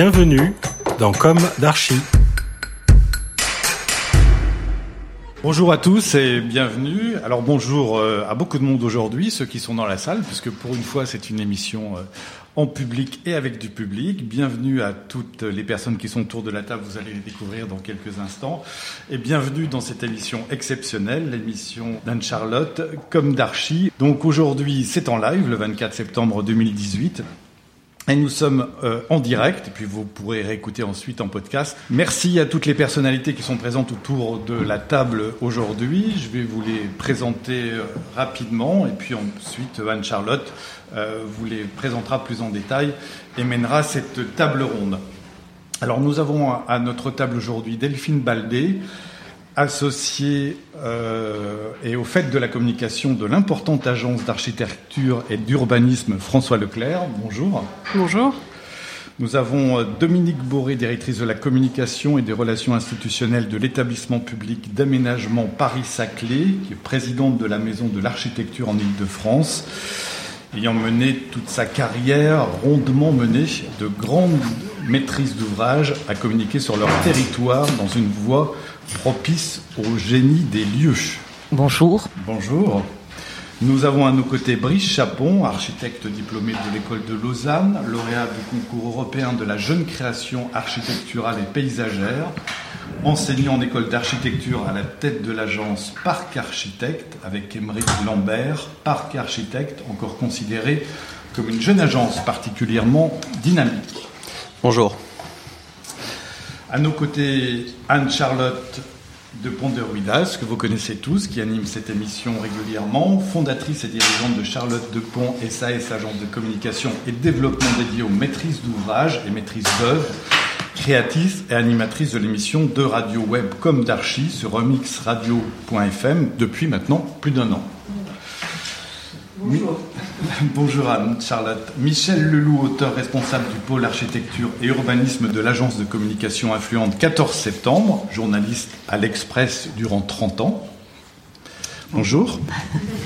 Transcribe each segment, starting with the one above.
Bienvenue dans Comme d'Archie. Bonjour à tous et bienvenue. Alors bonjour euh, à beaucoup de monde aujourd'hui, ceux qui sont dans la salle, puisque pour une fois c'est une émission euh, en public et avec du public. Bienvenue à toutes les personnes qui sont autour de la table, vous allez les découvrir dans quelques instants. Et bienvenue dans cette émission exceptionnelle, l'émission d'Anne-Charlotte comme d'Archie. Donc aujourd'hui c'est en live, le 24 septembre 2018. Et nous sommes euh, en direct, et puis vous pourrez réécouter ensuite en podcast. Merci à toutes les personnalités qui sont présentes autour de la table aujourd'hui. Je vais vous les présenter euh, rapidement, et puis ensuite Anne-Charlotte euh, vous les présentera plus en détail et mènera cette table ronde. Alors nous avons à notre table aujourd'hui Delphine Baldé, associé euh, et au fait de la communication de l'importante agence d'architecture et d'urbanisme François Leclerc. Bonjour. Bonjour. Nous avons euh, Dominique Boré, directrice de la communication et des relations institutionnelles de l'établissement public d'aménagement Paris-Saclay, qui est présidente de la Maison de l'Architecture en Ile-de-France, ayant mené toute sa carrière rondement menée de grandes maîtrises d'ouvrage à communiquer sur leur territoire dans une voie propice au génie des lieux. Bonjour. Bonjour. Nous avons à nos côtés Brice Chapon, architecte diplômé de l'école de Lausanne, lauréat du concours européen de la jeune création architecturale et paysagère, enseignant en école d'architecture à la tête de l'agence Parc Architecte avec Émeric Lambert, Parc Architecte, encore considéré comme une jeune agence particulièrement dynamique. Bonjour. À nos côtés, Anne-Charlotte de Pont-de-Ruidas, que vous connaissez tous, qui anime cette émission régulièrement, fondatrice et dirigeante de Charlotte de Pont SAS, agence de communication et développement dédiée aux maîtrises d'ouvrage et maîtrises d'œuvre, créatrice et animatrice de l'émission de radio web comme d'archi sur remixradio.fm depuis maintenant plus d'un an. Bonjour. Bonjour Anne-Charlotte. Michel Leloup, auteur responsable du pôle architecture et urbanisme de l'agence de communication influente 14 septembre, journaliste à l'Express durant 30 ans. Bonjour.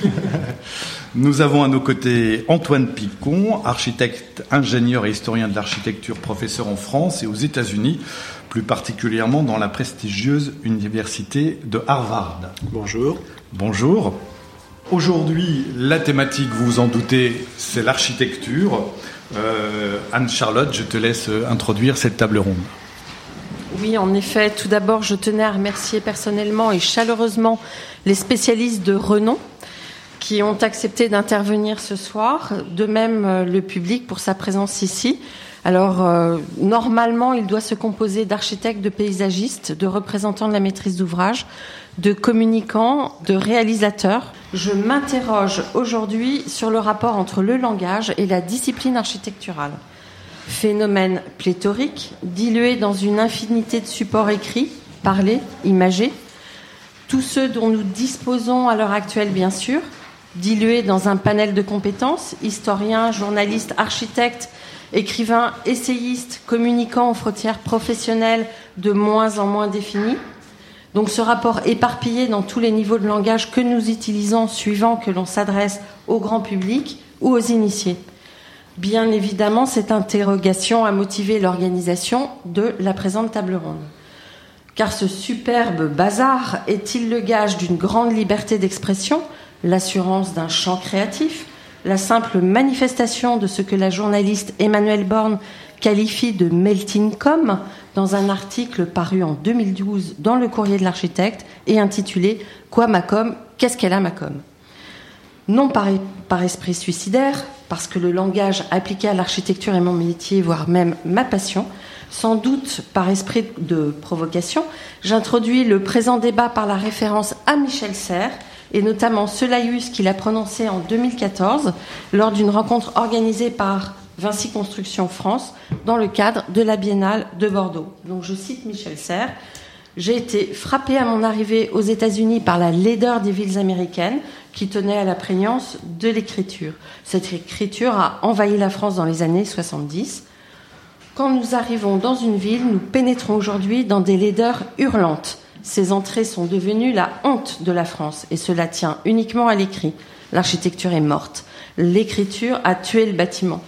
Nous avons à nos côtés Antoine Picon, architecte, ingénieur et historien de l'architecture, professeur en France et aux États-Unis, plus particulièrement dans la prestigieuse université de Harvard. Bonjour. Bonjour. Aujourd'hui, la thématique, vous vous en doutez, c'est l'architecture. Euh, Anne-Charlotte, je te laisse introduire cette table ronde. Oui, en effet, tout d'abord, je tenais à remercier personnellement et chaleureusement les spécialistes de renom qui ont accepté d'intervenir ce soir, de même euh, le public pour sa présence ici. Alors, euh, normalement, il doit se composer d'architectes, de paysagistes, de représentants de la maîtrise d'ouvrage, de communicants, de réalisateurs. Je m'interroge aujourd'hui sur le rapport entre le langage et la discipline architecturale. Phénomène pléthorique, dilué dans une infinité de supports écrits, parlés, imagés, tous ceux dont nous disposons à l'heure actuelle, bien sûr, dilués dans un panel de compétences, historiens, journalistes, architectes, écrivains, essayistes, communicants aux frontières professionnelles de moins en moins définies. Donc ce rapport éparpillé dans tous les niveaux de langage que nous utilisons suivant que l'on s'adresse au grand public ou aux initiés. Bien évidemment, cette interrogation a motivé l'organisation de la présente table ronde. Car ce superbe bazar est-il le gage d'une grande liberté d'expression, l'assurance d'un champ créatif, la simple manifestation de ce que la journaliste Emmanuelle Borne qualifie de melting com dans un article paru en 2012 dans le courrier de l'architecte et intitulé Quoi ma com? Qu'est-ce qu'elle a ma com? Non par, esprit suicidaire, parce que le langage appliqué à l'architecture est mon métier, voire même ma passion, sans doute par esprit de provocation, j'introduis le présent débat par la référence à Michel Serres, et notamment ce qu'il a prononcé en 2014 lors d'une rencontre organisée par Vinci Construction France dans le cadre de la Biennale de Bordeaux. Donc je cite Michel Serres. J'ai été frappé à mon arrivée aux États-Unis par la laideur des villes américaines qui tenaient à la prégnance de l'écriture. Cette écriture a envahi la France dans les années 70. Quand nous arrivons dans une ville, nous pénétrons aujourd'hui dans des laideurs hurlantes. Ces entrées sont devenues la honte de la France et cela tient uniquement à l'écrit. L'architecture est morte. L'écriture a tué le bâtiment.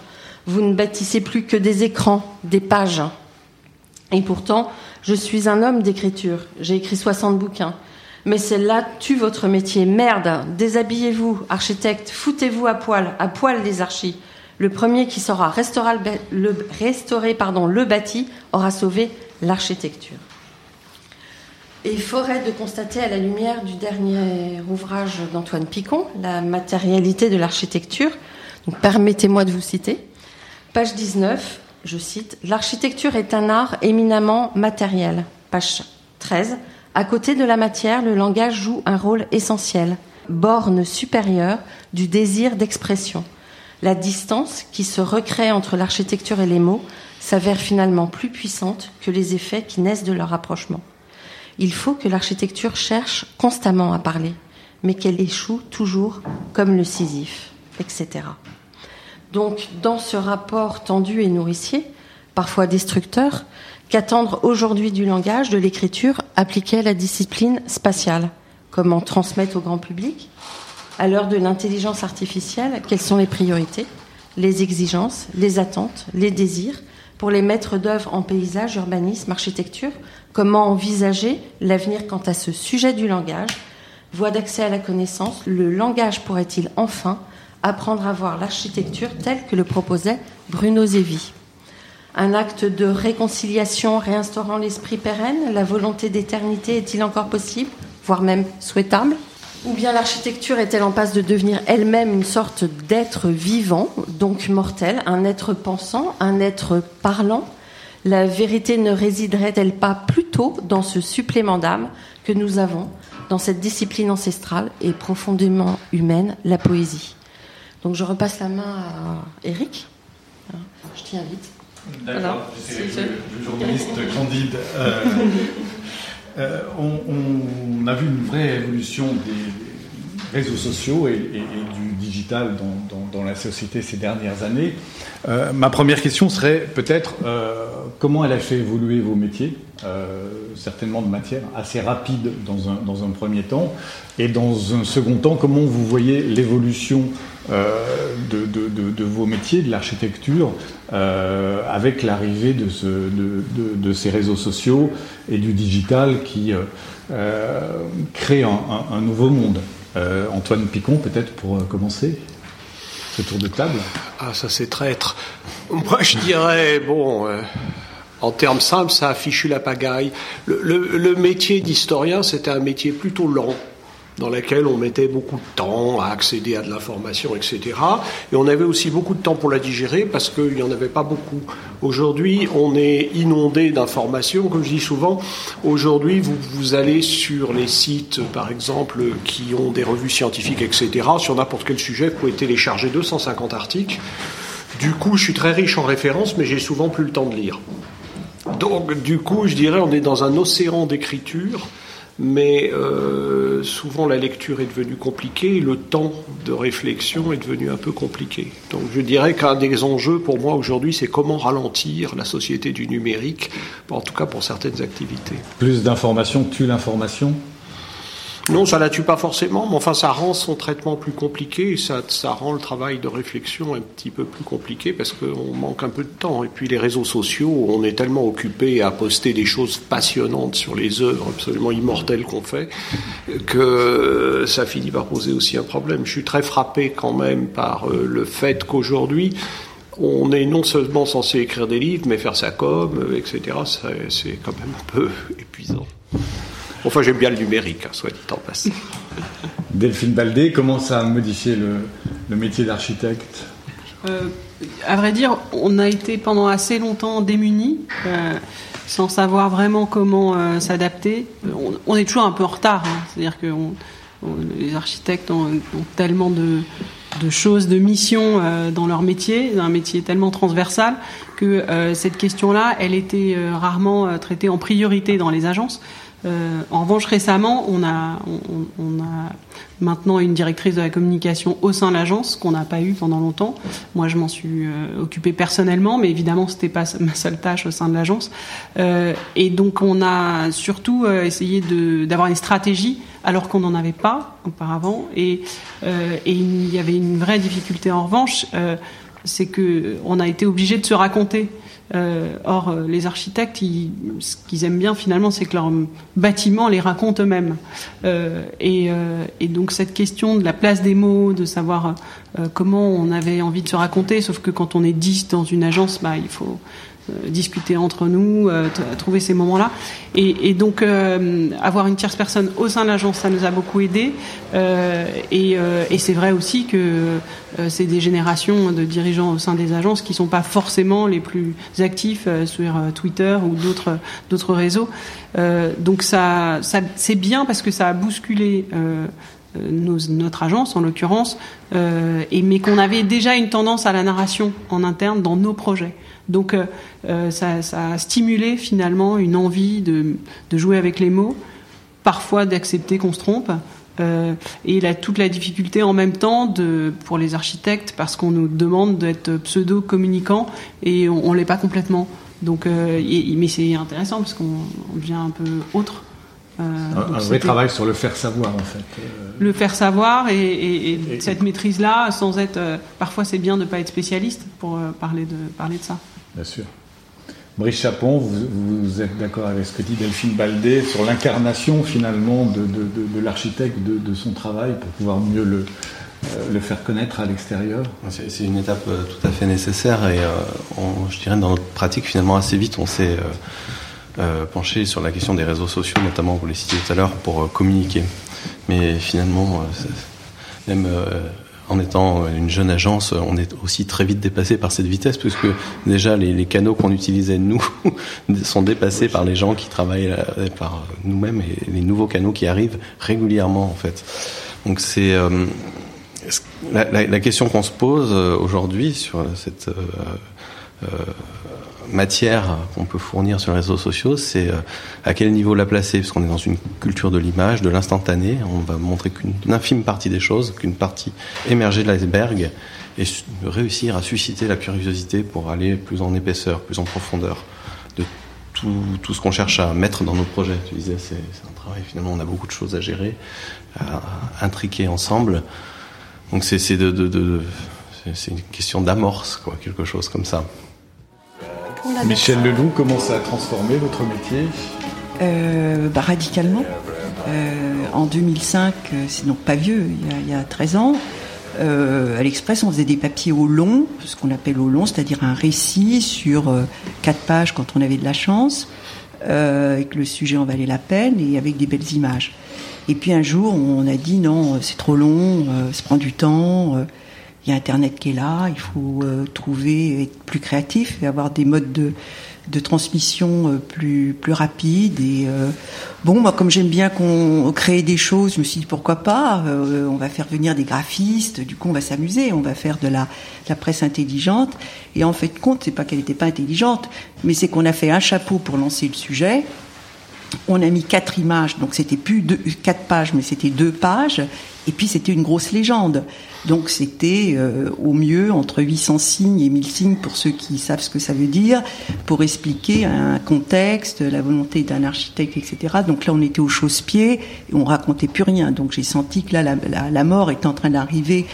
Vous ne bâtissez plus que des écrans, des pages. Et pourtant, je suis un homme d'écriture. J'ai écrit 60 bouquins. Mais celle-là tue votre métier. Merde, déshabillez-vous, architecte, foutez-vous à poil, à poil les archis. Le premier qui saura restaurer le, bâti aura sauvé l'architecture. Et faudrait de constater à la lumière du dernier ouvrage d'Antoine Picon, La matérialité de l'architecture. Permettez-moi de vous citer. Page 19, je cite, L'architecture est un art éminemment matériel. Page 13, À côté de la matière, le langage joue un rôle essentiel, borne supérieure du désir d'expression. La distance qui se recrée entre l'architecture et les mots s'avère finalement plus puissante que les effets qui naissent de leur rapprochement. Il faut que l'architecture cherche constamment à parler, mais qu'elle échoue toujours comme le Sisyphe, etc. Donc, dans ce rapport tendu et nourricier, parfois destructeur, qu'attendre aujourd'hui du langage, de l'écriture, appliquée à la discipline spatiale Comment transmettre au grand public À l'heure de l'intelligence artificielle, quelles sont les priorités, les exigences, les attentes, les désirs pour les maîtres d'œuvre en paysage, urbanisme, architecture Comment envisager l'avenir quant à ce sujet du langage? Voie d'accès à la connaissance, le langage pourrait-il enfin apprendre à voir l'architecture telle que le proposait Bruno Zevi Un acte de réconciliation réinstaurant l'esprit pérenne La volonté d'éternité est-il encore possible, voire même souhaitable? Ou bien l'architecture est-elle en passe de devenir elle-même une sorte d'être vivant, donc mortel, un être pensant, un être parlant? La vérité ne résiderait-elle pas plutôt dans ce supplément d'âme que nous avons dans cette discipline ancestrale et profondément humaine, la poésie? Donc je repasse la main à Eric. Je t'y invite. D'accord, c'est le, journaliste candide. Euh, euh, on, on, a vu une vraie évolution des réseaux sociaux et, du digital dans, la société ces dernières années. Euh, ma première question serait peut-être euh, comment elle a fait évoluer vos métiers, euh, certainement de matière assez rapide dans un, premier temps, et dans un second temps, comment vous voyez l'évolution de, vos métiers, de l'architecture, avec l'arrivée de, ce, de, ces réseaux sociaux et du digital qui crée un, nouveau monde? Antoine Picon, peut-être pour commencer ce tour de table Ah, ça c'est traître. Moi je dirais, bon, euh, en termes simples, ça a fichu la pagaille. Le, le, le métier d'historien, c'était un métier plutôt lent dans laquelle on mettait beaucoup de temps à accéder à de l'information, etc. Et on avait aussi beaucoup de temps pour la digérer parce qu'il n'y en avait pas beaucoup. Aujourd'hui, on est inondé d'informations. Comme je dis souvent, aujourd'hui, vous, vous allez sur les sites, par exemple, qui ont des revues scientifiques, etc. Sur n'importe quel sujet, vous pouvez télécharger 250 articles. Du coup, je suis très riche en références, mais j'ai souvent plus le temps de lire. Donc, du coup, je dirais, on est dans un océan d'écriture mais euh, souvent la lecture est devenue compliquée, le temps de réflexion est devenu un peu compliqué. Donc je dirais qu'un des enjeux pour moi aujourd'hui, c'est comment ralentir la société du numérique, en tout cas pour certaines activités. Plus d'informations tue l'information? Non, ça la tue pas forcément, mais enfin ça rend son traitement plus compliqué, et ça, ça rend le travail de réflexion un petit peu plus compliqué parce qu'on manque un peu de temps. Et puis les réseaux sociaux, on est tellement occupé à poster des choses passionnantes sur les œuvres absolument immortelles qu'on fait que ça finit par poser aussi un problème. Je suis très frappé quand même par euh, le fait qu'aujourd'hui, on est non seulement censé écrire des livres, mais faire sa com, etc. C'est quand même un peu épuisant. Enfin, j'aime bien le numérique, hein, soit dit en passant. Delphine Baldé, comment ça a modifié le, métier d'architecte? Euh, À vrai dire, on a été pendant assez longtemps démunis, euh, sans savoir vraiment comment euh, s'adapter. On, est toujours un peu en retard, hein. c'est-à-dire que les architectes ont, tellement de, de, choses, de missions dans leur métier, un métier tellement transversal, que cette question-là, elle était rarement traitée en priorité dans les agences. Euh, en revanche, récemment, on a, maintenant une directrice de la communication au sein de l'agence qu'on n'a pas eu pendant longtemps. Moi, je m'en suis euh, occupée personnellement, mais évidemment, c'était pas ma seule tâche au sein de l'agence. Euh, et donc, on a surtout essayé d'avoir une stratégie alors qu'on n'en avait pas auparavant. Et, il y avait une vraie difficulté en revanche, c'est que on a été obligé de se raconter. Euh, or, euh, les architectes, ce qu'ils aiment bien finalement, c'est que leurs bâtiments les racontent eux-mêmes. Euh, et, donc cette question de la place des mots, de savoir comment on avait envie de se raconter, sauf que quand on est 10 dans une agence, bah, il faut discuter entre nous, euh, trouver ces moments-là. Et, donc, euh, avoir une tierce personne au sein de l'agence, ça nous a beaucoup aidé. et, c'est vrai aussi que c'est des générations de dirigeants au sein des agences qui sont pas forcément les plus actifs sur Twitter ou d'autres réseaux. donc ça, c'est bien parce que ça a bousculé. notre agence en l'occurrence, mais qu'on avait déjà une tendance à la narration en interne dans nos projets. Donc euh, euh, ça, a stimulé finalement une envie de, jouer avec les mots, parfois d'accepter qu'on se trompe. Euh, et a toute la difficulté en même temps de, pour les architectes parce qu'on nous demande d'être pseudo-communicants et on, ne l'est pas complètement. Donc, mais c'est intéressant parce qu'on devient un peu autre. un, vrai travail sur le faire savoir en fait. Le faire savoir et, cette maîtrise-là, sans être. parfois, c'est bien de ne pas être spécialiste pour parler de parler de ça. Bien sûr. Brice Chapon, vous, êtes d'accord avec ce que dit Delphine Baldé sur l'incarnation finalement de, l'architecte, de, son travail pour pouvoir mieux le, euh, faire connaître à l'extérieur? C'est une étape euh, tout à fait nécessaire et euh, je dirais dans notre pratique finalement assez vite on s'est penché sur la question des réseaux sociaux notamment, vous les citiez tout à l'heure, pour communiquer. Mais finalement, même en étant une jeune agence, on est aussi très vite dépassé par cette vitesse, puisque déjà les, canaux qu'on utilisait nous sont dépassés par les gens qui travaillent euh, par nous-mêmes et les nouveaux canaux qui arrivent régulièrement en fait. Donc c'est euh, la, question qu'on se pose euh, aujourd'hui sur cette matière qu'on peut fournir sur les réseaux sociaux, c'est euh, à quel niveau la placer, parce qu'on est dans une culture de l'image, de l'instantané. On va montrer qu'une infime partie des choses, qu'une partie émergée de l'iceberg, et réussir à susciter la curiosité pour aller plus en épaisseur, plus en profondeur de tout, ce qu'on cherche à mettre dans nos projets. Tu disais, c'est un travail, finalement, on a beaucoup de choses à gérer, à intriquer ensemble. Donc c'est une question d'amorce, quoi, quelque chose comme ça. Michel Leloup, comment ça a transformé votre métier euh, bah, Radicalement. Euh, en 2005, euh, c'est donc pas vieux, il y a, 13 ans, à l'Express, on faisait des papiers au long, ce qu'on appelle au long, c'est-à-dire un récit sur 4 pages quand on avait de la chance, et que le sujet en valait la peine, et avec des belles images. Et puis un jour, on a dit non, c'est trop long, ça prend du temps il y a Internet qui est là, il faut euh, trouver, être plus créatif et avoir des modes de, de transmission euh, plus, plus rapides. Et euh, bon, moi, comme j'aime bien qu'on crée des choses, je me suis dit pourquoi pas, on va faire venir des graphistes, du coup on va s'amuser, on va faire de la, la presse intelligente. Et en fait, compte, c'est pas qu'elle n'était pas intelligente, mais c'est qu'on a fait un chapeau pour lancer le sujet. On a mis quatre images, donc c'était plus quatre pages, mais c'était deux pages. Et puis c'était une grosse légende. Donc c'était euh, au mieux entre 800 signes et 1000 signes pour ceux qui savent ce que ça veut dire, pour expliquer un contexte, la volonté d'un architecte, etc. Donc là on était au chausse-pied et on racontait plus rien. Donc j'ai senti que là la, mort est en train d'arriver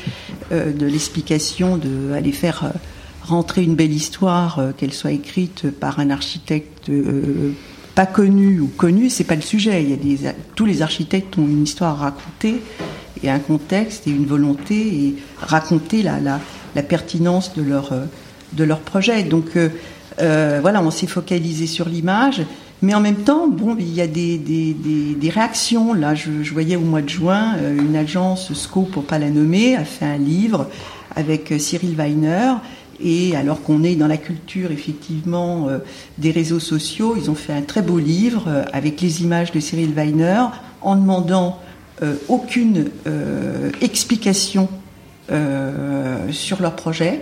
euh, de l'explication de faire euh, rentrer une belle histoire, qu'elle soit écrite par un architecte pas connu ou connu, c'est pas le sujet. Il y a des, tous les architectes ont une histoire à raconter et un contexte et une volonté et raconter la, la, la pertinence de leur, euh, de leur projet. Donc euh, euh, voilà, on s'est focalisé sur l'image, mais en même temps, bon, il y a des, des, des, des réactions. Là, je, je, voyais au mois de juin, une agence, SCO pour pas la nommer, a fait un livre avec Cyril Weiner. Et alors qu'on est dans la culture effectivement des réseaux sociaux, ils ont fait un très beau livre avec les images de Cyril Weiner en demandant euh, aucune euh, explication euh, sur leur projet.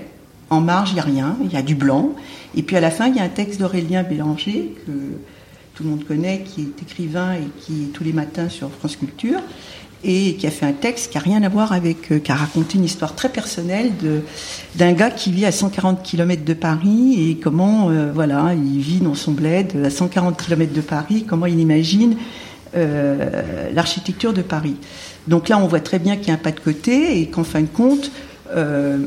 En marge, il n'y a rien, il y a du blanc. Et puis à la fin, il y a un texte d'Aurélien Bélanger, que tout le monde connaît, qui est écrivain et qui est tous les matins sur France Culture, et qui a fait un texte qui n'a rien à voir avec, qui a raconté une histoire très personnelle d'un gars qui vit à 140 km de Paris et comment, voilà, il vit dans son bled à 140 km de Paris, comment il imagine euh, l'architecture de Paris. Donc là, on voit très bien qu'il y a un pas de côté et qu'en fin de compte, euh,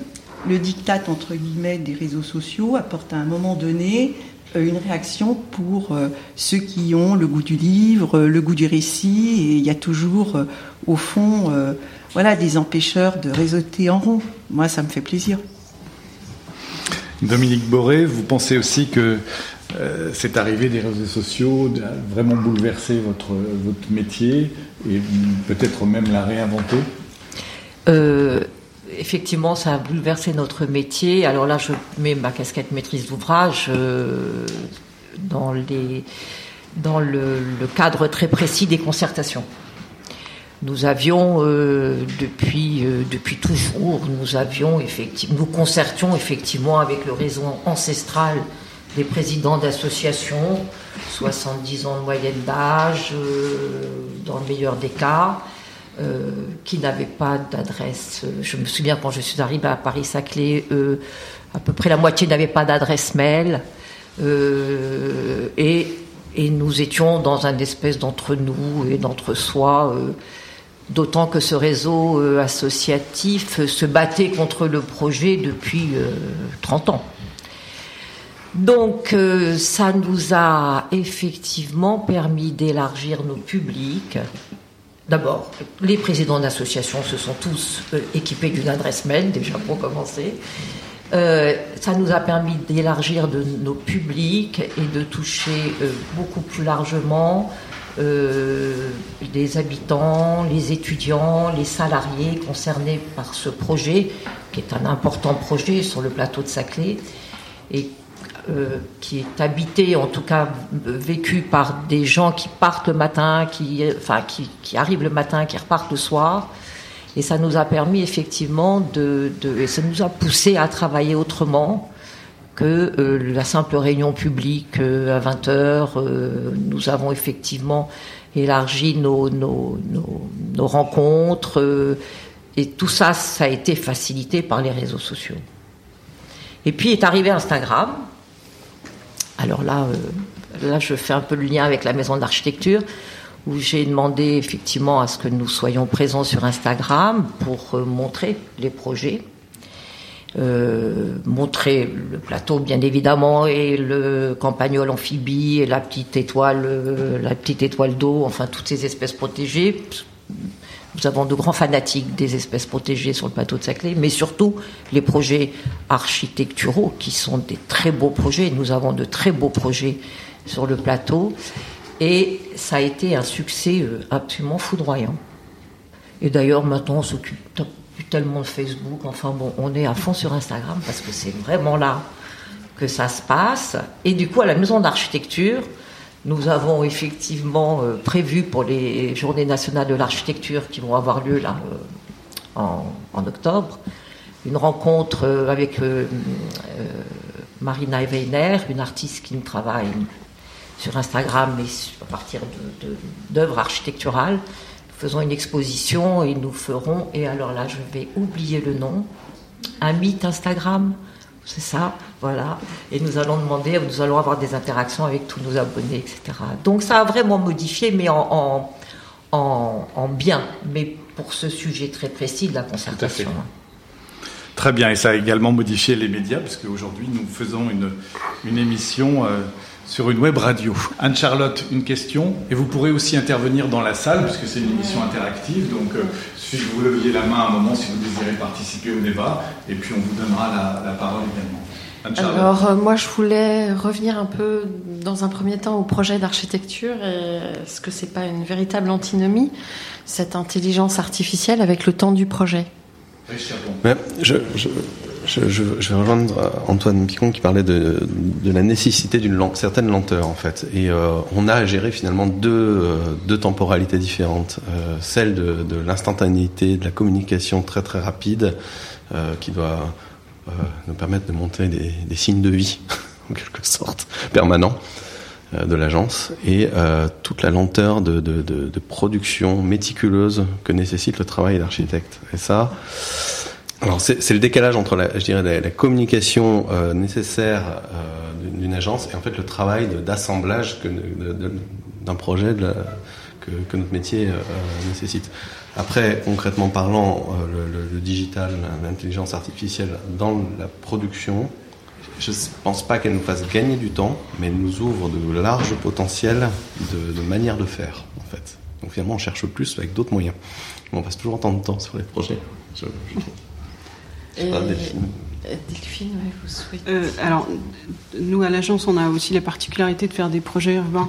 le diktat entre guillemets des réseaux sociaux apporte à un moment donné euh, une réaction pour ceux qui ont le goût du livre, le goût du récit, et il y a toujours, au fond, voilà, des empêcheurs de réseauter en rond. Moi, ça me fait plaisir. Dominique Boré, vous pensez aussi que euh, cette arrivée des réseaux sociaux a vraiment bouleversé votre, votre métier et peut-être même la réinventer euh, Effectivement, ça a bouleversé notre métier. Alors là, je mets ma casquette maîtrise d'ouvrage euh, dans, le, cadre très précis des concertations. Nous avions depuis depuis toujours, nous avions effectivement, nous concertions effectivement avec le réseau ancestral des présidents d'associations, 70 ans de moyenne d'âge, euh, dans le meilleur des cas, euh, qui n'avaient pas d'adresse. Je me souviens quand je suis arrivée à Paris-Saclay, à peu près la moitié n'avaient pas d'adresse mail. Euh, et, nous étions dans un espèce d'entre-nous et d'entre-soi, d'autant que ce réseau associatif se battait contre le projet depuis 30 ans. Donc euh, ça nous a effectivement permis d'élargir nos publics. D'abord, les présidents d'associations se sont tous euh, équipés d'une adresse mail, déjà pour commencer. Euh, ça nous a permis d'élargir nos publics et de toucher beaucoup plus largement les habitants, les étudiants, les salariés concernés par ce projet, qui est un important projet sur le plateau de Saclay, euh, qui est habité, en tout cas vécu par des gens qui partent le matin, qui, enfin, qui, qui, arrivent le matin, qui repartent le soir. Et ça nous a permis effectivement de, de et ça nous a poussé à travailler autrement que euh, la simple réunion publique euh, à 20 heures. nous avons effectivement élargi nos, nos, nos, nos rencontres et tout ça, ça a été facilité par les réseaux sociaux. Et puis est arrivé Instagram, alors là, euh, là, je fais un peu le lien avec la maison d'architecture, où j'ai demandé effectivement à ce que nous soyons présents sur Instagram pour euh, montrer les projets. Euh, montrer le plateau bien évidemment et le campagnol amphibie et la petite étoile la petite étoile d'eau enfin toutes ces espèces protégées nous avons de grands fanatiques des espèces protégées sur le plateau de Saclay, mais surtout les projets architecturaux qui sont des très beaux projets. Nous avons de très beaux projets sur le plateau. Et ça a été un succès euh, absolument foudroyant. Et d'ailleurs, maintenant, on s'occupe tellement de Facebook. Enfin bon, on est à fond sur Instagram parce que c'est vraiment là que ça se passe. Et du coup, à la maison d'architecture, nous avons effectivement euh, prévu pour les Journées nationales de l'architecture qui vont avoir lieu là euh, en, octobre une rencontre euh, avec Marina Weiner, une artiste qui travaille sur Instagram, mais à partir d'œuvres architecturales. Nous faisons une exposition et nous ferons, et alors là, je vais oublier le nom, un mythe Instagram. C'est ça, voilà. Et nous allons demander, nous allons avoir des interactions avec tous nos abonnés, etc. Donc ça a vraiment modifié, mais en, en, en, bien, mais pour ce sujet très précis de la concertation. Très bien, et ça a également modifié les médias, parce qu'aujourd'hui nous faisons une, une émission euh, sur une web radio. Anne-Charlotte, une question, et vous pourrez aussi intervenir dans la salle, puisque c'est une émission interactive, donc euh, que vous leviez la main à un moment si vous désirez participer au débat, et puis on vous donnera la, la parole également. Alors euh, moi je voulais revenir un peu dans un premier temps au projet d'architecture et est-ce que c'est pas une véritable antinomie cette intelligence artificielle avec le temps du projet. Je, je, je, je, vais rejoindre Antoine Picon qui parlait de, de la nécessité d'une certaine lenteur en fait. Et euh, on a à gérer finalement deux, euh, deux temporalités différentes. Euh, celle de, de l'instantanéité, de la communication très très rapide euh, qui doit euh, nous permettre de montrer des, des signes de vie en quelque sorte permanents de l'agence et euh, toute la lenteur de, de, production méticuleuse que nécessite le travail d'architecte. Et ça, alors c'est le décalage entre la, je dirais, la, communication euh, nécessaire euh, d'une agence et en fait le travail d'assemblage d'un projet que, notre métier euh, nécessite. Après, concrètement parlant, le, digital, l'intelligence artificielle dans la production, je ne pense pas qu'elle nous fasse gagner du temps, mais elle nous ouvre de larges potentiels de, de manière de faire, en fait. Donc finalement, on cherche plus avec d'autres moyens. On passe toujours autant de temps sur les projets. Je, je... Et... Delphine. Delphine, vous souhaitez. Euh, alors, nous à l'agence, on a aussi la particularité de faire des projets urbains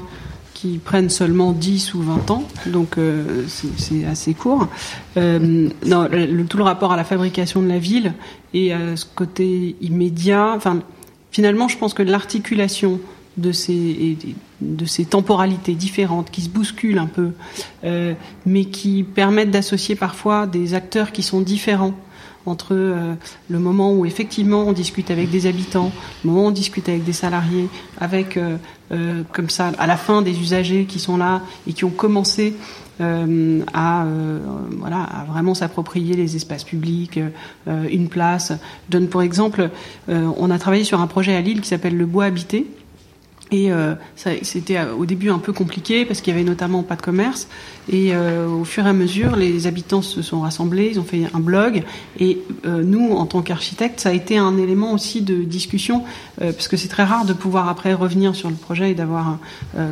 qui prennent seulement 10 ou 20 ans, donc euh, c'est assez court. Euh, non, le, tout le rapport à la fabrication de la ville et à ce côté immédiat, enfin, finalement, je pense que l'articulation de ces, de ces temporalités différentes qui se bousculent un peu, euh, mais qui permettent d'associer parfois des acteurs qui sont différents entre euh, le moment où effectivement on discute avec des habitants, le moment où on discute avec des salariés, avec euh, euh, comme ça à la fin des usagers qui sont là et qui ont commencé à voilà à vraiment s'approprier les espaces publics, une place. Je donne pour exemple, on a travaillé sur un projet à Lille qui s'appelle le bois habité et euh, c'était euh, au début un peu compliqué parce qu'il y avait notamment pas de commerce. Et euh, au fur et à mesure, les habitants se sont rassemblés, ils ont fait un blog. Et nous, en tant qu'architectes, ça a été un élément aussi de discussion parce que c'est très rare de pouvoir après revenir sur le projet et d'avoir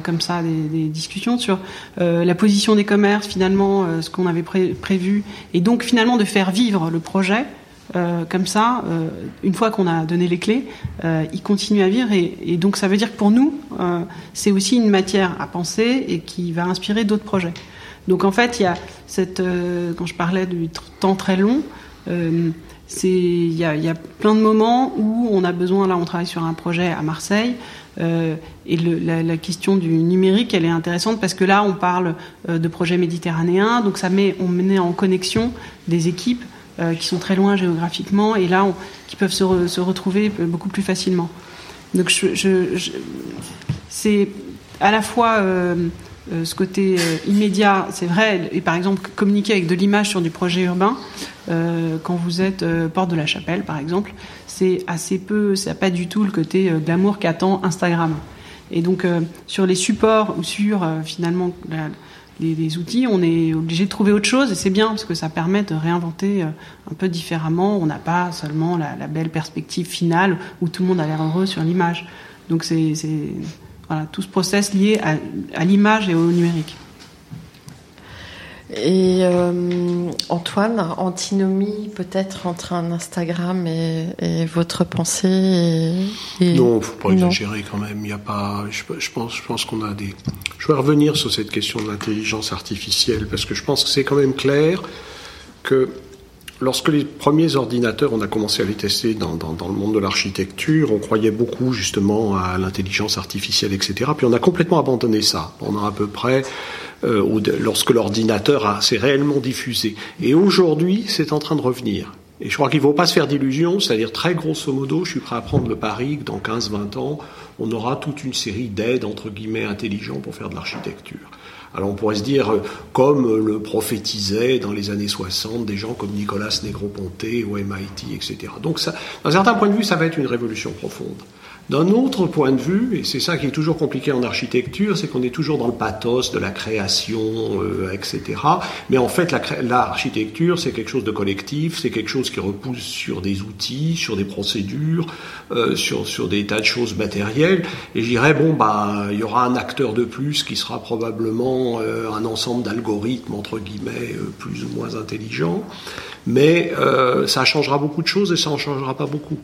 comme ça des, discussions sur la position des commerces, finalement, ce qu'on avait pré prévu, et donc finalement de faire vivre le projet. Euh, comme ça, euh, une fois qu'on a donné les clés, euh, il continue à vivre. Et, donc ça veut dire que pour nous, euh, c'est aussi une matière à penser et qui va inspirer d'autres projets. Donc en fait, il y a cette, quand je parlais du temps très long, il y, a, plein de moments où on a besoin, là on travaille sur un projet à Marseille, et la, question du numérique, elle est intéressante parce que là, on parle de projets méditerranéens, donc ça met, on met en connexion des équipes euh, qui sont très loin géographiquement et là qui peuvent se, se, retrouver beaucoup plus facilement. Donc c'est à la fois euh, euh, ce côté immédiat, c'est vrai, et par exemple communiquer avec de l'image sur du projet urbain, quand vous êtes porte de la Chapelle par exemple, c'est assez peu, ça pas du tout le côté glamour qu'attend Instagram. Et donc sur les supports ou sur finalement les, outils, on est obligé de trouver autre chose et c'est bien parce que ça permet de réinventer un peu différemment. On n'a pas seulement la, belle perspective finale où tout le monde a l'air heureux sur l'image. Donc c'est tout ce process lié à l'image et au numérique. Et euh, Antoine, antinomie peut-être entre un Instagram et, et votre pensée et, et... Non, faut pas non. exagérer quand même. Il y a pas. Je, je pense, je pense qu'on a des. Je vais revenir sur cette question de l'intelligence artificielle parce que je pense que c'est quand même clair que lorsque les premiers ordinateurs, on a commencé à les tester dans, dans, dans le monde de l'architecture, on croyait beaucoup justement à l'intelligence artificielle, etc. Puis on a complètement abandonné ça pendant à peu près euh, lorsque l'ordinateur s'est réellement diffusé. Et aujourd'hui, c'est en train de revenir. Et je crois qu'il ne faut pas se faire d'illusions, c'est-à-dire très grosso modo, je suis prêt à prendre le pari que dans 15-20 ans, on aura toute une série d'aides, entre guillemets, intelligents pour faire de l'architecture. Alors on pourrait se dire, euh, comme le prophétisaient dans les années 60 des gens comme Nicolas Negroponte au MIT, etc. Donc d'un certain point de vue, ça va être une révolution profonde. D'un autre point de vue, et c'est ça qui est toujours compliqué en architecture, c'est qu'on est toujours dans le pathos de la création, euh, etc. Mais en fait, l'architecture, c'est quelque chose de collectif, c'est quelque chose qui repousse sur des outils, sur des procédures, euh, sur, des tas de choses matérielles. Et je dirais, bon, bah, il y aura un acteur de plus qui sera probablement euh, un ensemble d'algorithmes, entre guillemets, plus ou moins intelligents. Mais ça changera beaucoup de choses et ça en changera pas beaucoup.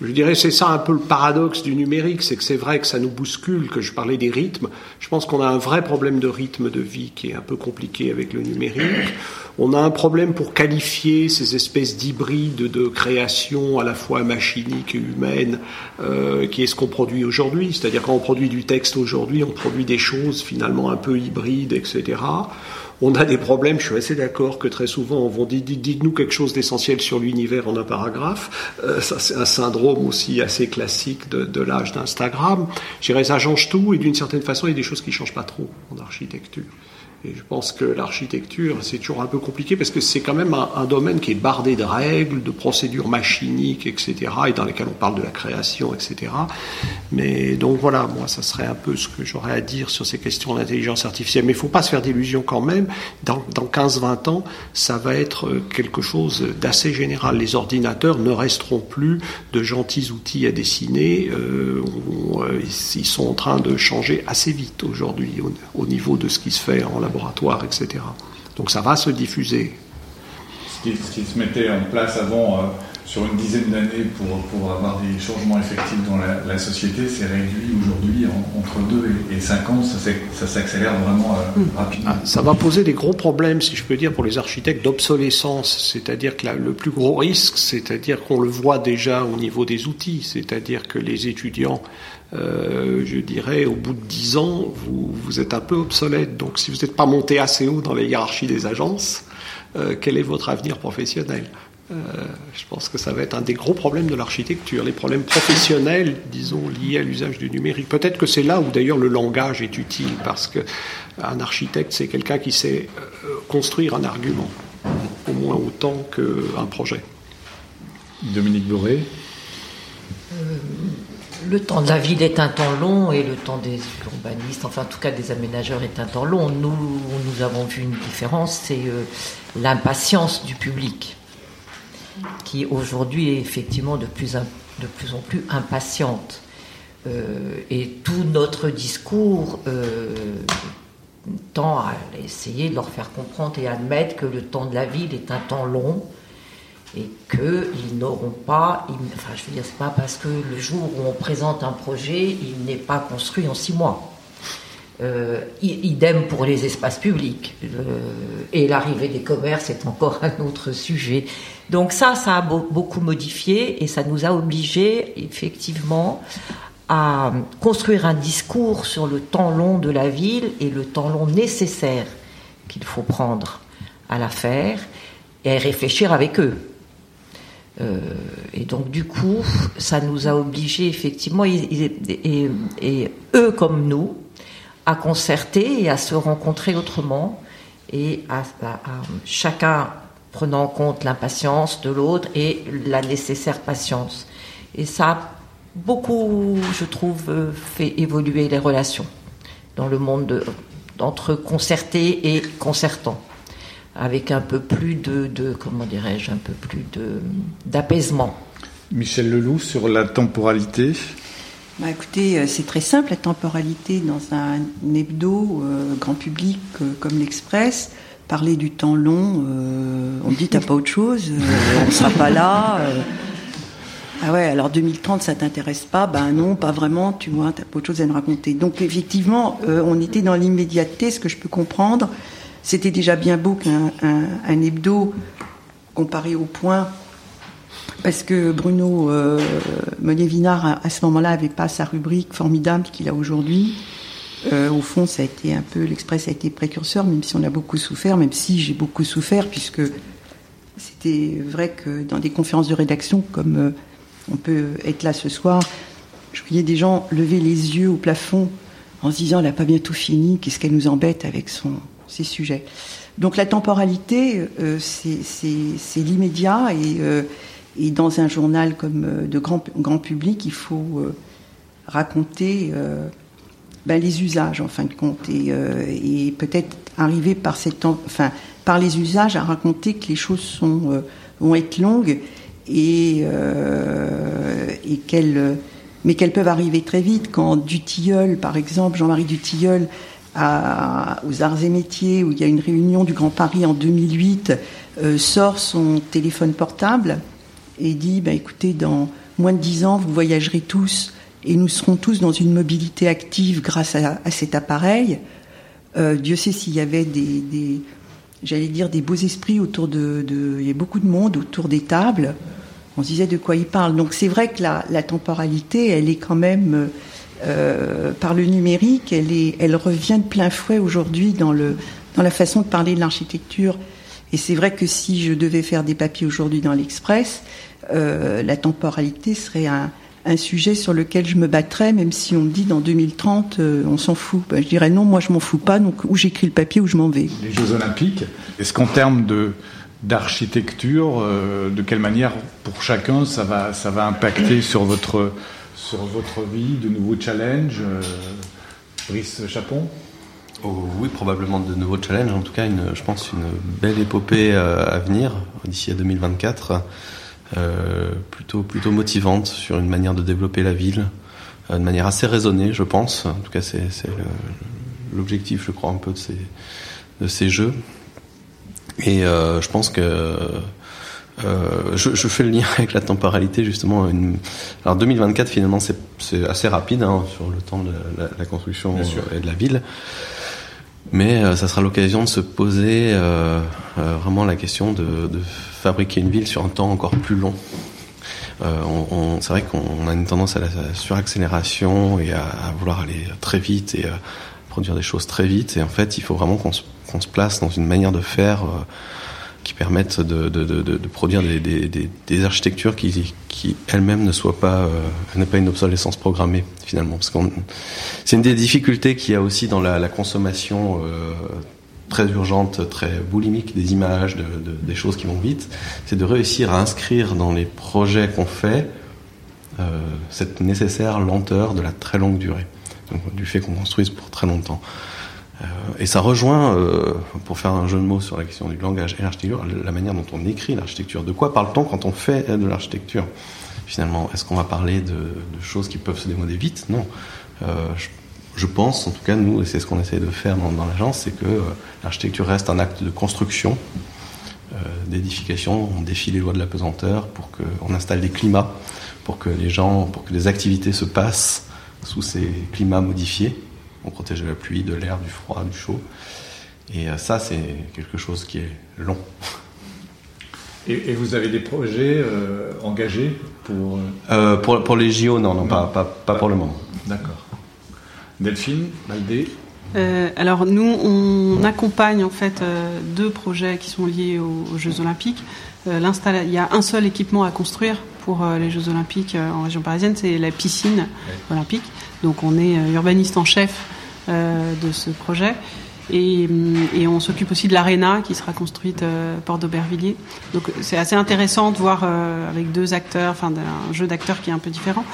Je dirais c'est ça un peu le paradoxe du numérique, c'est que c'est vrai que ça nous bouscule, que je parlais des rythmes. Je pense qu'on a un vrai problème de rythme de vie qui est un peu compliqué avec le numérique. On a un problème pour qualifier ces espèces d'hybrides de création à la fois machinique et humaine, euh, qui est ce qu'on produit aujourd'hui. C'est-à-dire quand on produit du texte aujourd'hui, on produit des choses finalement un peu hybrides, etc on a des problèmes. Je suis assez d'accord que très souvent on va dire dites-nous quelque chose d'essentiel sur l'univers en un paragraphe. Euh, ça c'est un syndrome aussi assez classique de, l'âge d'Instagram. Je dirais ça change tout et d'une certaine façon il y a des choses qui changent pas trop en architecture. Je pense que l'architecture, c'est toujours un peu compliqué parce que c'est quand même un, domaine qui est bardé de règles, de procédures machiniques, etc., et dans lesquelles on parle de la création, etc. Mais donc voilà, moi, ça serait un peu ce que j'aurais à dire sur ces questions d'intelligence artificielle. Mais il ne faut pas se faire d'illusions quand même. Dans, dans 15-20 ans, ça va être quelque chose d'assez général. Les ordinateurs ne resteront plus de gentils outils à dessiner. Euh, euh ils sont en train de changer assez vite aujourd'hui au, au niveau de ce qui se fait en laboratoire etc. Donc ça va se diffuser. Ce qui, ce qui se mettait en place avant, euh, sur une dizaine d'années, pour, pour, avoir des changements effectifs dans la, société, c'est réduit aujourd'hui entre 2 et 5 ans, ça s'accélère vraiment euh, hmm. rapidement. Ah, ça va poser des gros problèmes, si je peux dire, pour les architectes d'obsolescence. C'est-à-dire que le plus gros risque, c'est-à-dire qu'on le voit déjà au niveau des outils, c'est-à-dire que les étudiants euh, je dirais, au bout de dix ans, vous, êtes un peu obsolète. Donc, si vous n'êtes pas monté assez haut dans les hiérarchies des agences, euh, quel est votre avenir professionnel euh, Je pense que ça va être un des gros problèmes de l'architecture, les problèmes professionnels, disons, liés à l'usage du numérique. Peut-être que c'est là où d'ailleurs le langage est utile, parce que un architecte, c'est quelqu'un qui sait construire un argument, au moins autant qu'un projet. Dominique Bourré le temps de la ville est un temps long et le temps des urbanistes, enfin en tout cas des aménageurs est un temps long. Nous, nous avons vu une différence, c'est euh, l'impatience du public, qui aujourd'hui est effectivement de plus, en plus impatiente. Euh, et tout notre discours euh, tend à essayer de leur faire comprendre et admettre que le temps de la ville est un temps long et qu'ils n'auront pas, enfin je veux dire, c'est pas parce que le jour où on présente un projet, il n'est pas construit en six mois. Euh, idem pour les espaces publics. et l'arrivée des commerces est encore un autre sujet. Donc ça, ça a beaucoup modifié et ça nous a obligés effectivement à construire un discours sur le temps long de la ville et le temps long nécessaire qu'il faut prendre à l'affaire et à réfléchir avec eux. Euh, et donc du coup, ça nous a obligés effectivement, et, eux comme nous, à concerter et à se rencontrer autrement, et à, chacun prenant en compte l'impatience de l'autre et la nécessaire patience. Et ça a beaucoup, je trouve, fait évoluer les relations dans le monde entre concerté et concertant avec un peu plus de, comment dirais-je, un peu plus de d'apaisement. Michel Leloup sur la temporalité. Bah écoutez, euh, c'est très simple la temporalité dans un hebdo euh, grand public euh, comme l'Express. Parler du temps long, on me dit t'as pas autre chose, on sera pas là. Ah ouais, alors 2030, ça t'intéresse pas? Ben non, pas vraiment, tu vois, t'as pas autre chose à nous raconter. Donc effectivement, on était dans l'immédiateté, ce que je peux comprendre. C'était déjà bien beau qu'un un, hebdo comparé au point, parce que Bruno euh, Monet-Vinard, à, ce moment-là, n'avait pas sa rubrique formidable qu'il a aujourd'hui. Euh, au fond, ça a été un peu, l'Express a été précurseur, même si on a beaucoup souffert, même si j'ai beaucoup souffert, puisque c'était vrai que dans des conférences de rédaction, comme euh, on peut être là ce soir, je voyais des gens lever les yeux au plafond en se disant elle n'a pas bientôt fini, qu'est-ce qu'elle nous embête avec son, ses sujets. Donc la temporalité, euh, c'est l'immédiat et, euh, et, dans un journal comme euh, de grand, grand public, il faut raconter ben, les usages en fin de compte et, peut-être arriver par les usages à raconter que les choses vont être longues et qu'elles mais qu'elles peuvent arriver très vite. Quand Dutilleul, par exemple, Jean-Marie Dutilleul, aux arts et métiers, où il y a une réunion du Grand Paris en 2008, euh, sort son téléphone portable et dit bah, écoutez, dans moins de dix ans, vous voyagerez tous et nous serons tous dans une mobilité active grâce à, cet appareil. Euh, Dieu sait s'il y avait des, j'allais dire, des beaux esprits autour de, Il y a beaucoup de monde autour des tables. On se disait de quoi il parle. Donc c'est vrai que la, la temporalité, elle est quand même euh, par le numérique, elle, revient de plein fouet aujourd'hui dans, la façon de parler de l'architecture. Et c'est vrai que si je devais faire des papiers aujourd'hui dans l'Express, euh, la temporalité serait un, sujet sur lequel je me battrais, même si on me dit dans 2030, euh, on s'en fout. Ben, je dirais non, moi je m'en fous pas, donc ou j'écris le papier ou je m'en vais. Les Jeux Olympiques, est-ce qu'en termes d'architecture, de quelle manière pour chacun ça va, ça va impacter sur votre votre vie, de nouveaux challenges euh, Brice Chapon? Oh, Oui, probablement de nouveaux challenges. En tout cas, une, je pense une belle épopée euh, à venir d'ici à 2024, euh, plutôt, plutôt motivante sur une manière de développer la ville, de manière assez raisonnée, je pense. En tout cas, c'est l'objectif, je crois, un peu de ces, de ces jeux. Et je pense que euh, je, je, fais le lien avec la temporalité justement. Une... Alors 2024 finalement c'est assez rapide hein, sur le temps de la, la construction et de la ville, mais euh, ça sera l'occasion de se poser euh, euh, vraiment la question de, de, fabriquer une ville sur un temps encore plus long. On, on, c'est vrai qu'on a une tendance à la suraccélération et à, à, vouloir aller très vite et produire des choses très vite. Et en fait, il faut vraiment qu'on se, qu'on se place dans une manière de faire qui permettent de, produire des, architectures qui, elles-mêmes ne soient pas, euh, n'aient pas une obsolescence programmée finalement. C'est une des difficultés qu'il y a aussi dans la, consommation euh, très urgente, très boulimique des images, de, des choses qui vont vite, c'est de réussir à inscrire dans les projets qu'on fait euh, cette nécessaire lenteur de la très longue durée, du fait qu'on construise pour très longtemps. Euh, et ça rejoint, euh, pour faire un jeu de mots sur la question du langage et l'architecture, la manière dont on écrit l'architecture. De quoi parle-t-on quand on fait de l'architecture Finalement, est-ce qu'on va parler de, choses qui peuvent se démoder vite? Non. Euh, je, pense, en tout cas, nous, et c'est ce qu'on essaie de faire dans, dans l'agence, c'est que l'architecture reste un acte de construction, d'édification. On défie les lois de la pesanteur pour qu'on installe des climats, pour que les gens, pour que les activités se passent sous ces climats modifiés on protège de la pluie, de l'air, du froid, du chaud. Et euh, ça, c'est quelque chose qui est long. Et, et vous avez des projets euh, engagés pour... Euh, pour... pour, les JO, non, non, non. Pas, pas, pas, pour le moment. D'accord. Delphine, Maldé euh, alors nous, on accompagne en fait euh, deux projets qui sont liés aux, aux Jeux Olympiques. Euh, il y a un seul équipement à construire pour les Jeux Olympiques en région parisienne, c'est la piscine ouais. olympique. Donc on est urbaniste en chef euh, de ce projet. Et, et, on s'occupe aussi de l'aréna qui sera construite euh, Porte d'Aubervilliers. Donc c'est assez intéressant de voir euh, avec deux acteurs, enfin un jeu d'acteurs qui est un peu différent.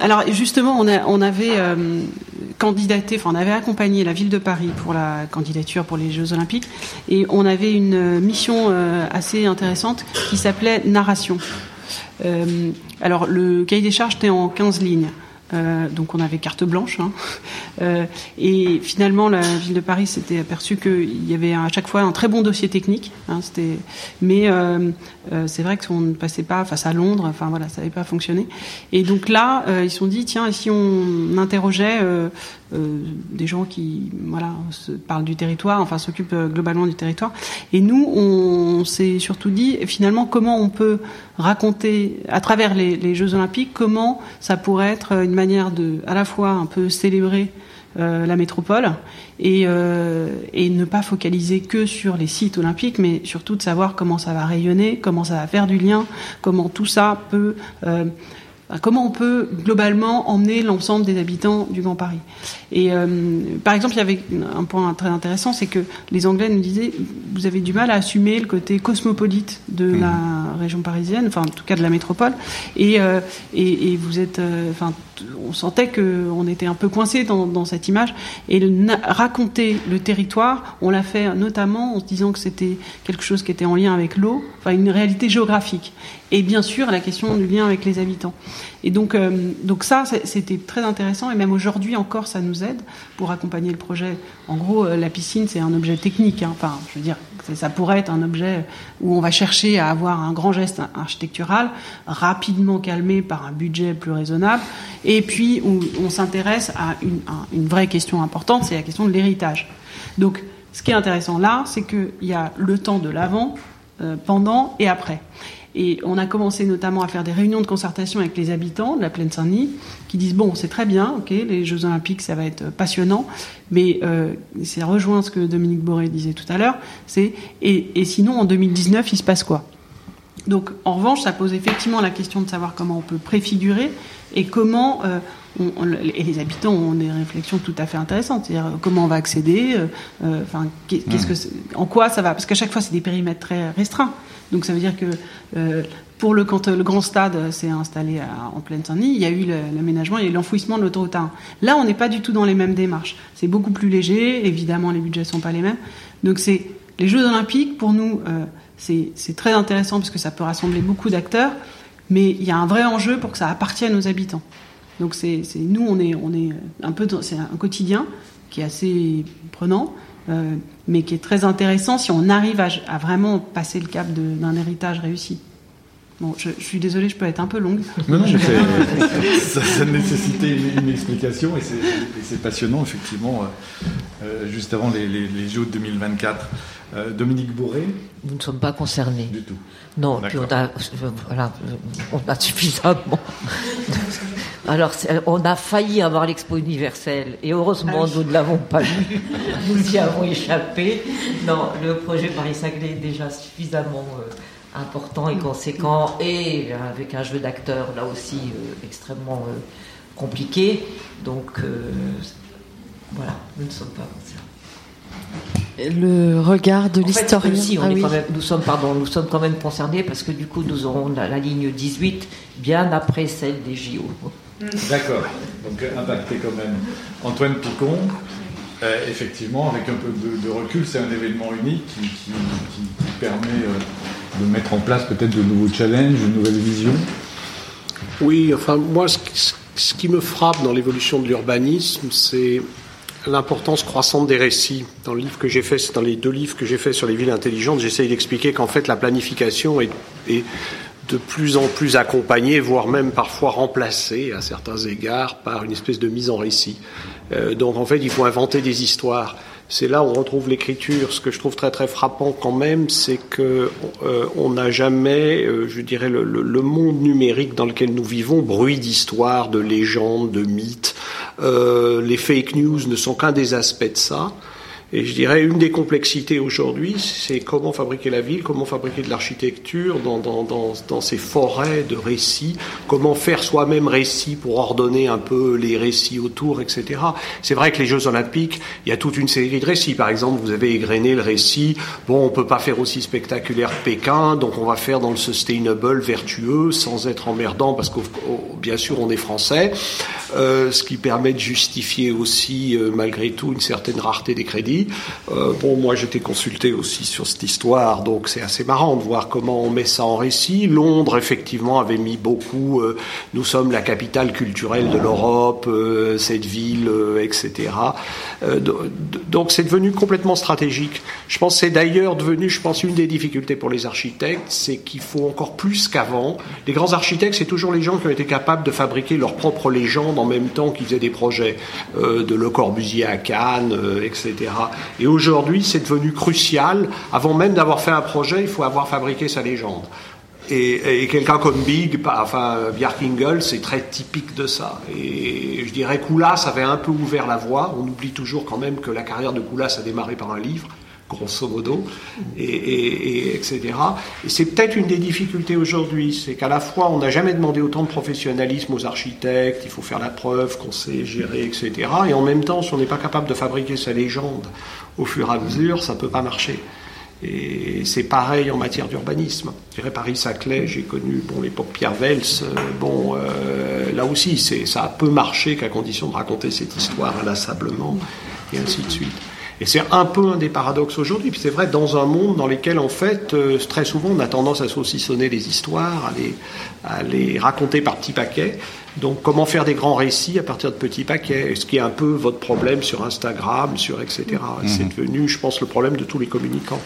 Alors justement, on, avait euh, candidaté, enfin on avait accompagné la ville de Paris pour la candidature pour les Jeux Olympiques, et on avait une mission euh, assez intéressante qui s'appelait narration. Euh, alors le cahier des charges était en 15 lignes. Euh, donc on avait carte blanche. Hein. Euh, et finalement, la ville de Paris s'était aperçue qu'il y avait à chaque fois un très bon dossier technique. Hein, mais euh, euh, c'est vrai qu'on ne passait pas face à Londres. Enfin voilà, ça n'avait pas fonctionné. Et donc là, ils se sont dit tiens, et si on interrogeait des gens qui voilà parlent du territoire, enfin s'occupent globalement du territoire. Et nous, on s'est surtout dit finalement comment on peut raconter à travers les, Jeux Olympiques comment ça pourrait être une manière de à la fois un peu célébrer la métropole et, et ne pas focaliser que sur les sites olympiques, mais surtout de savoir comment ça va rayonner, comment ça va faire du lien, comment tout ça peut comment on peut globalement emmener l'ensemble des habitants du Grand Paris? Et euh, par exemple, il y avait un point très intéressant, c'est que les Anglais nous disaient, vous avez du mal à assumer le côté cosmopolite de mmh. la région parisienne, enfin en tout cas de la métropole, et, euh, et, et, vous êtes, euh, enfin, on sentait qu'on était un peu coincé dans, cette image, et le, raconter le territoire, on l'a fait notamment en se disant que c'était quelque chose qui était en lien avec l'eau, enfin une réalité géographique et bien sûr la question du lien avec les habitants. Et donc, euh, donc ça, c'était très intéressant, et même aujourd'hui encore, ça nous aide pour accompagner le projet. En gros, euh, la piscine, c'est un objet technique. Hein. Enfin, je veux dire, ça pourrait être un objet où on va chercher à avoir un grand geste architectural, rapidement calmé par un budget plus raisonnable, et puis on s'intéresse à une, une vraie question importante, c'est la question de l'héritage. Donc, ce qui est intéressant là, c'est qu'il y a le temps de l'avant, euh, pendant et après. Et on a commencé notamment à faire des réunions de concertation avec les habitants de la plaine Saint-Denis qui disent bon, c'est très bien, ok, les Jeux Olympiques, ça va être passionnant, mais euh, c'est rejoint ce que Dominique Boré disait tout à l'heure, c'est et, et sinon en 2019, il se passe quoi? Donc, en revanche, ça pose effectivement la question de savoir comment on peut préfigurer et comment euh, et les habitants ont des réflexions tout à fait intéressantes, c'est-à-dire euh, comment on va accéder, euh, enfin, qu'est-ce que, en quoi ça va, parce qu'à chaque fois c'est des périmètres très restreints. Donc ça veut dire que pour le quand le grand stade s'est installé en pleine Saint-Denis, il y a eu l'aménagement et l'enfouissement de l'autoroute 1. Là, on n'est pas du tout dans les mêmes démarches. C'est beaucoup plus léger. Évidemment, les budgets sont pas les mêmes. Donc c'est les Jeux Olympiques pour nous c'est très intéressant parce que ça peut rassembler beaucoup d'acteurs, mais il y a un vrai enjeu pour que ça appartienne aux habitants. Donc c'est nous, on est, on est un peu, c'est un quotidien qui est assez prenant, euh, mais qui est très intéressant si on arrive à, vraiment passer le cap d'un héritage réussi. Bon, je, suis désolé, je peux être un peu longue. Non, non, ça, ça, nécessitait une, explication et c'est passionnant, effectivement, euh, euh, juste avant les, les, les Jeux de 2024. Euh, Dominique Bourré? Nous ne sommes pas concernés. Du tout. Non, puis on a, voilà, on a suffisamment. Alors, on a failli avoir l'expo universelle et heureusement, nous ne l'avons pas eu. Nous y avons échappé. Non, le projet Paris-Saclay est déjà suffisamment euh, important et conséquent et avec un jeu d'acteurs là aussi euh, extrêmement compliqué. Donc, voilà, nous ne sommes pas concernés le regard de l'historien. Ah nous sommes, pardon, nous sommes quand même concernés parce que du coup, nous aurons la, ligne 18 bien après celle des JO. D'accord. Donc impacté quand même. Antoine Picon, euh, effectivement, avec un peu de, recul, c'est un événement unique qui, permet euh, de mettre en place peut-être de nouveaux challenges, de nouvelles visions. Oui, enfin moi, ce qui me frappe dans l'évolution de l'urbanisme, c'est l'importance croissante des récits. Dans les deux livres que j'ai fait sur les villes intelligentes, j'essaye d'expliquer qu'en fait la planification est, de plus en plus accompagnée, voire même parfois remplacée à certains égards par une espèce de mise en récit. Euh, donc en fait, il faut inventer des histoires. C'est là où on retrouve l'écriture. Ce que je trouve très très frappant quand même, c'est que euh, on n'a jamais, euh, je dirais, le, monde numérique dans lequel nous vivons, bruit d'histoire, de légendes, de mythes, euh, les fake news ne sont qu'un des aspects de ça. Et je dirais une des complexités aujourd'hui, c'est comment fabriquer la ville, comment fabriquer de l'architecture dans, dans, dans, dans, ces forêts de récits, comment faire soi-même récit pour ordonner un peu les récits autour, etc. C'est vrai que les Jeux Olympiques, il y a toute une série de récits. Par exemple, vous avez égrené le récit, bon, on peut pas faire aussi spectaculaire Pékin, donc on va faire dans le sustainable vertueux, sans être emmerdant, parce que bien sûr on est français, euh, ce qui permet de justifier aussi, euh, malgré tout, une certaine rareté des crédits. Euh, bon, moi j'étais consulté aussi sur cette histoire, donc c'est assez marrant de voir comment on met ça en récit. Londres, effectivement, avait mis beaucoup. Euh, nous sommes la capitale culturelle de l'Europe, euh, cette ville, etc. donc c'est devenu complètement stratégique. Je pense c'est d'ailleurs devenu, je pense, une des difficultés pour les architectes, c'est qu'il faut encore plus qu'avant. Les grands architectes, c'est toujours les gens qui ont été capables de fabriquer leur propre légende en même temps qu'ils faisaient des projets, de Le Corbusier à Cannes, etc. Et aujourd'hui, c'est devenu crucial. Avant même d'avoir fait un projet, il faut avoir fabriqué sa légende. Et, quelqu'un comme Big, enfin Bjarkingel, c'est très typique de ça. Et je dirais Koulas avait un peu ouvert la voie. On oublie toujours quand même que la carrière de Koulas a démarré par un livre grosso modo, et, etc. Et c'est peut-être une des difficultés aujourd'hui, c'est qu'à la fois on n'a jamais demandé autant de professionnalisme aux architectes, il faut faire la preuve qu'on sait gérer, etc. Et en même temps, si on n'est pas capable de fabriquer sa légende au fur et à mesure, ça ne peut pas marcher. Et c'est pareil en matière d'urbanisme. Je dirais Paris-Saclay, j'ai connu bon, l'époque Pierre Vels. Euh, bon, euh, là aussi, ça a peu marché qu'à condition de raconter cette histoire inlassablement, et ainsi de suite. Et c'est un peu un des paradoxes aujourd'hui. Puis c'est vrai, dans un monde dans lequel, en fait, euh, très souvent, on a tendance à saucissonner les histoires, à les, à les raconter par petits paquets. Donc, comment faire des grands récits à partir de petits paquets? Ce qui est un peu votre problème sur Instagram, sur etc. Mhm. C'est devenu, je pense, le problème de tous les communicants.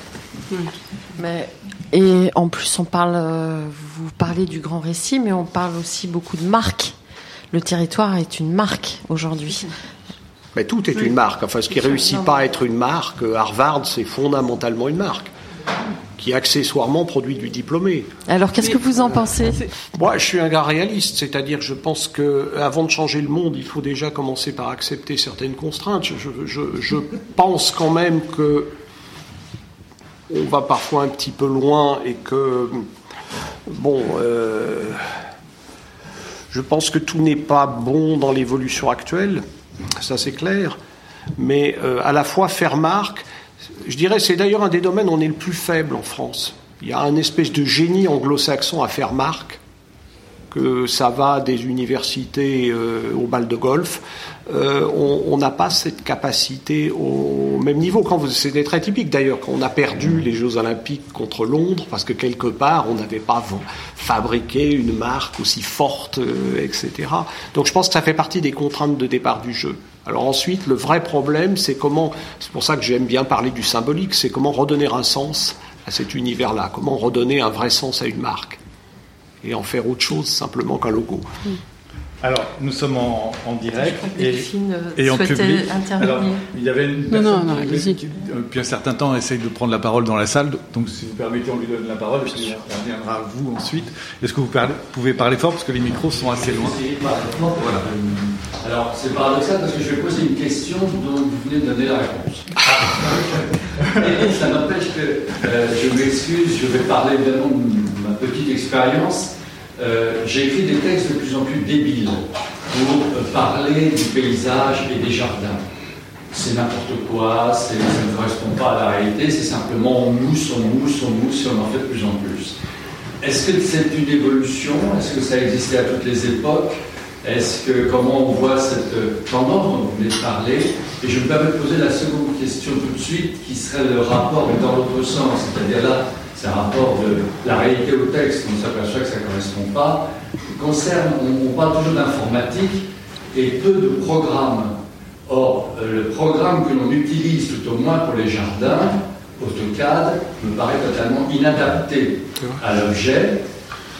Mais et en plus, on parle, euh, vous parlez du grand récit, mais on parle aussi beaucoup de marques. Le territoire est une marque aujourd'hui. Mais tout est une marque. Enfin, ce qui réussit pas à être une marque, euh, Harvard, c'est fondamentalement une marque qui accessoirement produit du diplômé. Alors, qu'est-ce que vous en pensez? Moi, je suis un gars réaliste, c'est-à-dire, je pense que avant de changer le monde, il faut déjà commencer par accepter certaines contraintes. Je, pense quand même que on va parfois un petit peu loin et que bon. Euh, je pense que tout n'est pas bon dans l'évolution actuelle ça c'est clair, mais euh, à la fois faire marque, je dirais c'est d'ailleurs un des domaines où on est le plus faible en France. Il y a un espèce de génie anglo-saxon à faire marque, que ça va des universités euh, au bal de golf. Euh, on n'a pas cette capacité au même niveau. C'était très typique d'ailleurs, quand on a perdu les Jeux Olympiques contre Londres, parce que quelque part, on n'avait pas fabriqué une marque aussi forte, euh, etc. Donc je pense que ça fait partie des contraintes de départ du jeu. Alors ensuite, le vrai problème, c'est comment, c'est pour ça que j'aime bien parler du symbolique, c'est comment redonner un sens à cet univers-là, comment redonner un vrai sens à une marque et en faire autre chose simplement qu'un logo. Alors, nous sommes en, direct et, et, en public. Alors, il y avait une personne qui, depuis un certain temps, essaye de prendre la parole dans la salle. Donc, si vous permettez, on lui donne la parole et puis on reviendra à vous ensuite. Est-ce que vous pouvez parler fort parce que les micros sont assez loin voilà. Alors, c'est paradoxal parce que je vais poser une question dont vous venez de donner la réponse. et ça n'empêche que euh, je m'excuse, je vais parler évidemment de ma petite expérience. Euh, j'écris des textes de plus en plus débiles pour euh, parler du paysage et des jardins. C'est n'importe quoi, ça ne correspond pas à la réalité, c'est simplement on mousse, on mousse, on mousse et on en fait de plus en plus. Est-ce que c'est une évolution? Est-ce que ça existait à toutes les époques? Est-ce que comment on voit cette euh, tendance dont vous venez de parler? Et je me permets de poser la seconde question tout de suite, qui serait le rapport dans l'autre sens, c'est-à-dire là, c'est un rapport de la réalité au texte, on s'aperçoit que ça ne correspond pas. Concerne, on, parle toujours d'informatique et peu de programmes. Or, euh, le programme que l'on utilise tout au moins pour les jardins, AutoCAD, me paraît totalement inadapté à l'objet.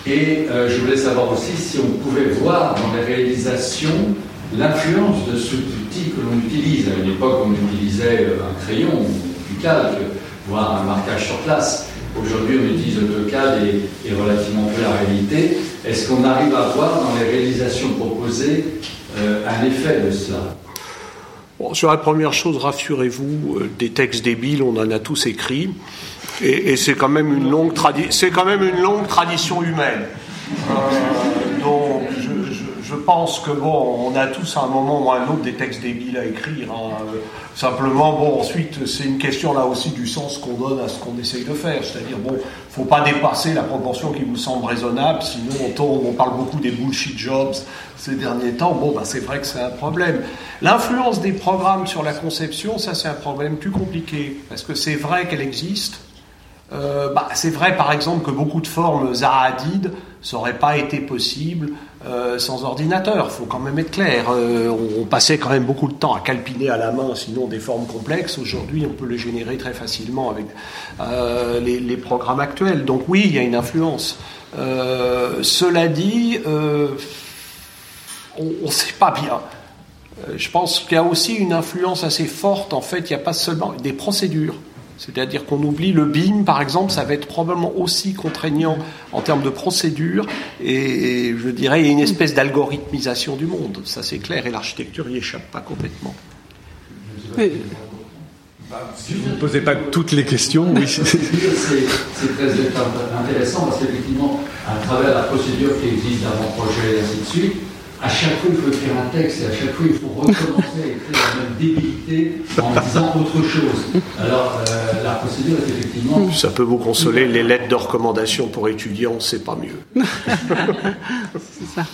Et euh, je voulais savoir aussi si on pouvait voir dans les réalisations l'influence de ce outil que l'on utilise. À une époque, on utilisait euh, un crayon, du calque, voire un marquage sur place. Aujourd'hui, on utilise AutoCAD et, et relativement peu la réalité. Est-ce qu'on arrive à voir dans les réalisations proposées euh, un effet de cela? Sur la première chose, rassurez-vous, euh, des textes débiles, on en a tous écrit. Et, c'est quand même une longue quand même une longue tradition humaine. Euh, pense que bon, on a tous à un moment ou à un autre des textes débiles à écrire. Hein. Simplement, bon, ensuite, c'est une question là aussi du sens qu'on donne à ce qu'on essaye de faire. C'est-à-dire, bon, faut pas dépasser la proportion qui vous semble raisonnable, sinon on, tombe, on parle beaucoup des bullshit jobs ces derniers temps. Bon, bah, c'est vrai que c'est un problème. L'influence des programmes sur la conception, ça, c'est un problème plus compliqué. Parce que c'est vrai qu'elle existe. Euh, bah, c'est vrai, par exemple, que beaucoup de formes Hadid n'auraient pas été possibles euh, sans ordinateur. Faut quand même être clair. Euh, on, passait quand même beaucoup de temps à calpiner à la main, sinon des formes complexes. Aujourd'hui, on peut le générer très facilement avec euh, les, programmes actuels. Donc oui, il y a une influence. cela dit, on ne sait pas bien. Je pense qu'il y a aussi une influence assez forte. En fait, il n'y a pas seulement des procédures. C'est-à-dire qu'on oublie le BIM, par exemple, ça va être probablement aussi contraignant en termes de procédure et, je dirais une espèce d'algorithmisation du monde. Ça c'est clair et l'architecture n'y échappe pas complètement. Si vous ne posez pas toutes les questions, oui. c'est très intéressant parce qu'effectivement, à travers la procédure qui existe dans mon projet et ainsi de suite, à chaque fois il faut écrire un texte et à chaque fois il faut recommencer à écrire la même débilité en disant autre chose. Alors euh, la procédure est effectivement. Ça peut vous consoler, les lettres de recommandation pour étudiants, c'est pas mieux. c'est ça.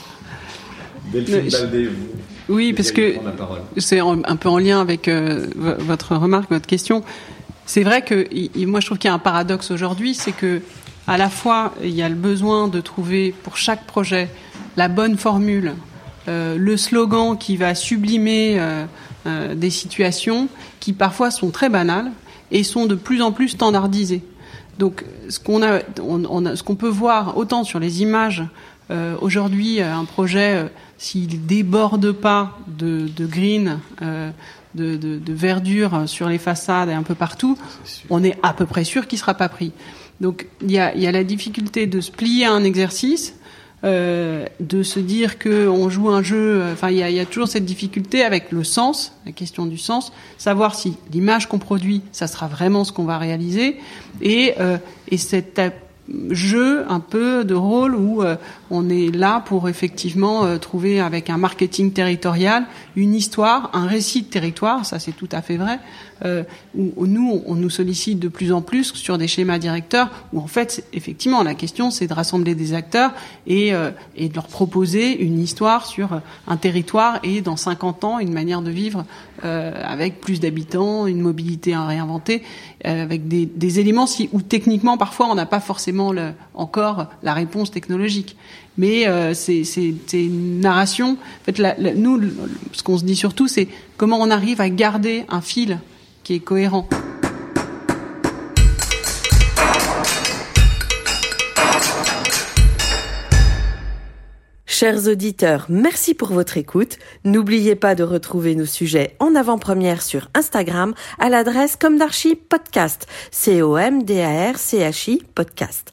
Delphine Baldé, vous. Oui, parce que c'est un peu en lien avec euh, votre remarque, votre question. C'est vrai que moi je trouve qu'il y a un paradoxe aujourd'hui, c'est que à la fois il y a le besoin de trouver pour chaque projet la bonne formule euh, le slogan qui va sublimer euh, euh, des situations qui parfois sont très banales et sont de plus en plus standardisées. Donc, ce qu'on a, on, ce qu'on peut voir autant sur les images aujourd'hui, un projet s'il déborde pas de, de green, de, de, de, verdure sur les façades et un peu partout, on est à peu près sûr qu'il sera pas pris. Donc, il y a, y a la difficulté de se plier à un exercice euh, de se dire que on joue un jeu. Enfin, il y a, y a, toujours cette difficulté avec le sens, la question du sens, savoir si l'image qu'on produit, ça sera vraiment ce qu'on va réaliser, et, euh, et cette jeu un peu de rôle où euh, on est là pour effectivement euh, trouver avec un marketing territorial une histoire, un récit de territoire, ça c'est tout à fait vrai, euh, où, nous on nous sollicite de plus en plus sur des schémas directeurs où en fait effectivement la question c'est de rassembler des acteurs et, et de leur proposer une histoire sur un territoire et dans 50 ans une manière de vivre avec plus d'habitants, une mobilité à réinventer, avec des, éléments où techniquement parfois on n'a pas forcément encore la réponse technologique. Mais euh, c'est une narration. En fait, nous, ce qu'on se dit surtout, c'est comment on arrive à garder un fil qui est cohérent. Chers auditeurs, merci pour votre écoute. N'oubliez pas de retrouver nos sujets en avant-première sur Instagram à l'adresse Comdarchi Podcast. C-O-M-D-A-R-C-H-I Podcast.